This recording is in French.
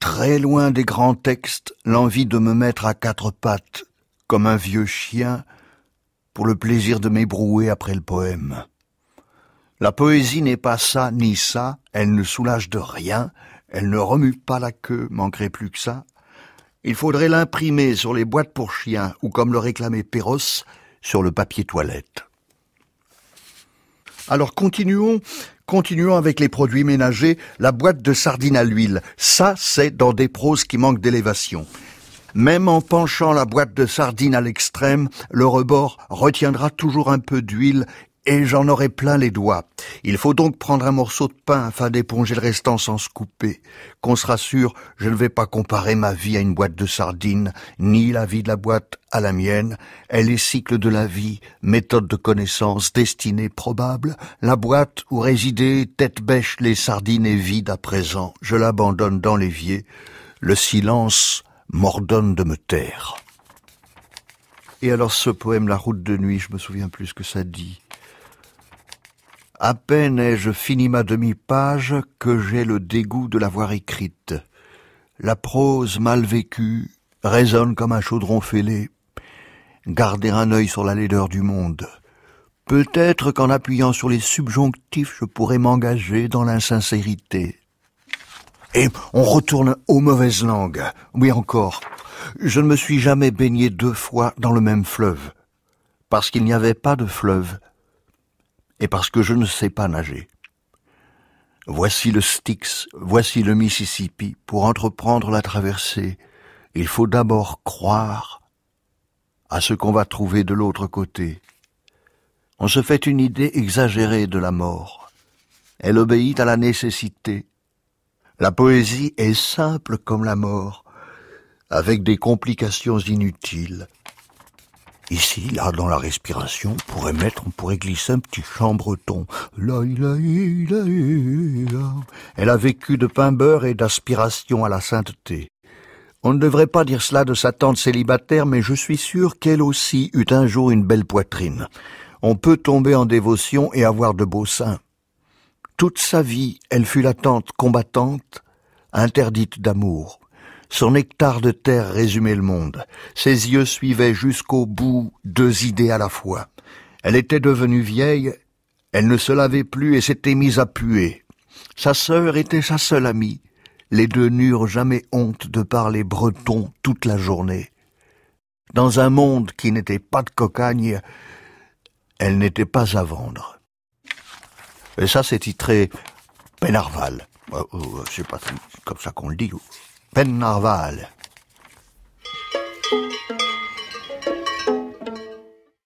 très loin des grands textes, l'envie de me mettre à quatre pattes, comme un vieux chien, pour le plaisir de m'ébrouer après le poème. La poésie n'est pas ça ni ça, elle ne soulage de rien, elle ne remue pas la queue, manquerait plus que ça. Il faudrait l'imprimer sur les boîtes pour chiens, ou comme le réclamait Perros, sur le papier toilette. Alors continuons, continuons avec les produits ménagers, la boîte de sardines à l'huile. Ça, c'est dans des proses qui manquent d'élévation. Même en penchant la boîte de sardines à l'extrême, le rebord retiendra toujours un peu d'huile et j'en aurai plein les doigts. Il faut donc prendre un morceau de pain afin d'éponger le restant sans se couper. Qu'on se rassure, je ne vais pas comparer ma vie à une boîte de sardines, ni la vie de la boîte à la mienne. Elle est cycle de la vie, méthode de connaissance, destinée probable. La boîte où résidaient tête bêche les sardines est vide à présent. Je l'abandonne dans l'évier. Le silence m'ordonne de me taire. Et alors ce poème La route de nuit, je me souviens plus ce que ça dit. À peine ai-je fini ma demi-page que j'ai le dégoût de l'avoir écrite. La prose mal vécue résonne comme un chaudron fêlé. Garder un œil sur la laideur du monde. Peut-être qu'en appuyant sur les subjonctifs, je pourrais m'engager dans l'insincérité. Et on retourne aux mauvaises langues. Oui encore. Je ne me suis jamais baigné deux fois dans le même fleuve. Parce qu'il n'y avait pas de fleuve et parce que je ne sais pas nager. Voici le Styx, voici le Mississippi. Pour entreprendre la traversée, il faut d'abord croire à ce qu'on va trouver de l'autre côté. On se fait une idée exagérée de la mort. Elle obéit à la nécessité. La poésie est simple comme la mort, avec des complications inutiles. Ici, là, dans la respiration, on pourrait mettre, on pourrait glisser un petit chant breton. Elle a vécu de pain beurre et d'aspiration à la sainteté. On ne devrait pas dire cela de sa tante célibataire, mais je suis sûr qu'elle aussi eut un jour une belle poitrine. On peut tomber en dévotion et avoir de beaux seins. Toute sa vie, elle fut la tante combattante, interdite d'amour. Son hectare de terre résumait le monde. Ses yeux suivaient jusqu'au bout deux idées à la fois. Elle était devenue vieille, elle ne se lavait plus et s'était mise à puer. Sa sœur était sa seule amie. Les deux n'eurent jamais honte de parler breton toute la journée. Dans un monde qui n'était pas de cocagne, elle n'était pas à vendre. Et ça, c'est titré Penarval. Euh, euh, je sais pas comme ça qu'on le dit. Peine narwal.